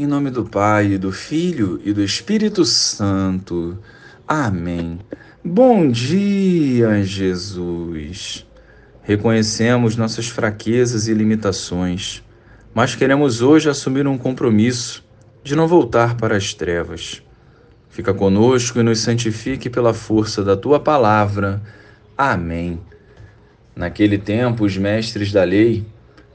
Em nome do Pai, do Filho e do Espírito Santo. Amém. Bom dia, Jesus. Reconhecemos nossas fraquezas e limitações, mas queremos hoje assumir um compromisso de não voltar para as trevas. Fica conosco e nos santifique pela força da tua palavra. Amém. Naquele tempo, os mestres da lei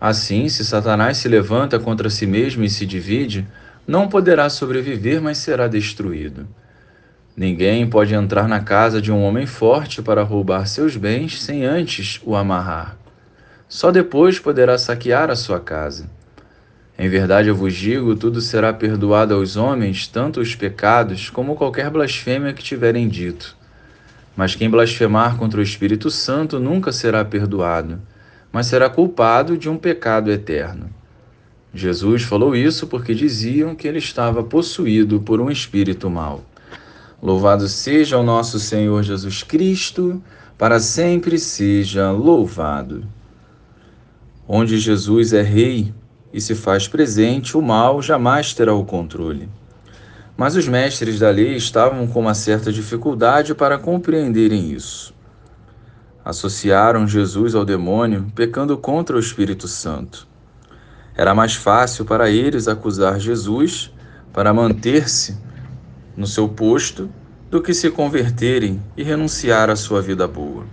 Assim, se Satanás se levanta contra si mesmo e se divide, não poderá sobreviver, mas será destruído. Ninguém pode entrar na casa de um homem forte para roubar seus bens sem antes o amarrar. Só depois poderá saquear a sua casa. Em verdade eu vos digo: tudo será perdoado aos homens, tanto os pecados como qualquer blasfêmia que tiverem dito. Mas quem blasfemar contra o Espírito Santo nunca será perdoado mas será culpado de um pecado eterno. Jesus falou isso porque diziam que ele estava possuído por um espírito mau. Louvado seja o nosso Senhor Jesus Cristo, para sempre seja louvado. Onde Jesus é rei e se faz presente, o mal jamais terá o controle. Mas os mestres da lei estavam com uma certa dificuldade para compreenderem isso associaram Jesus ao demônio, pecando contra o Espírito Santo. Era mais fácil para eles acusar Jesus para manter-se no seu posto do que se converterem e renunciar à sua vida boa.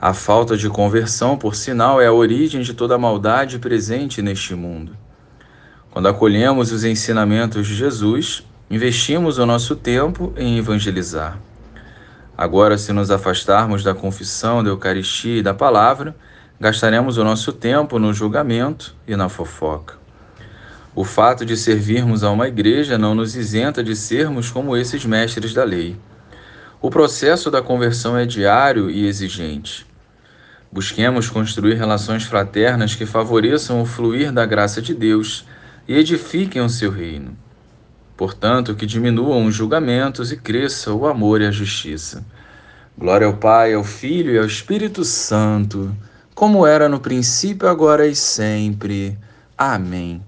A falta de conversão, por sinal, é a origem de toda a maldade presente neste mundo. Quando acolhemos os ensinamentos de Jesus, investimos o nosso tempo em evangelizar. Agora, se nos afastarmos da confissão, da Eucaristia e da palavra, gastaremos o nosso tempo no julgamento e na fofoca. O fato de servirmos a uma igreja não nos isenta de sermos como esses mestres da lei. O processo da conversão é diário e exigente. Busquemos construir relações fraternas que favoreçam o fluir da graça de Deus e edifiquem o seu reino. Portanto, que diminuam os julgamentos e cresça o amor e a justiça. Glória ao Pai, ao Filho e ao Espírito Santo, como era no princípio, agora e sempre. Amém.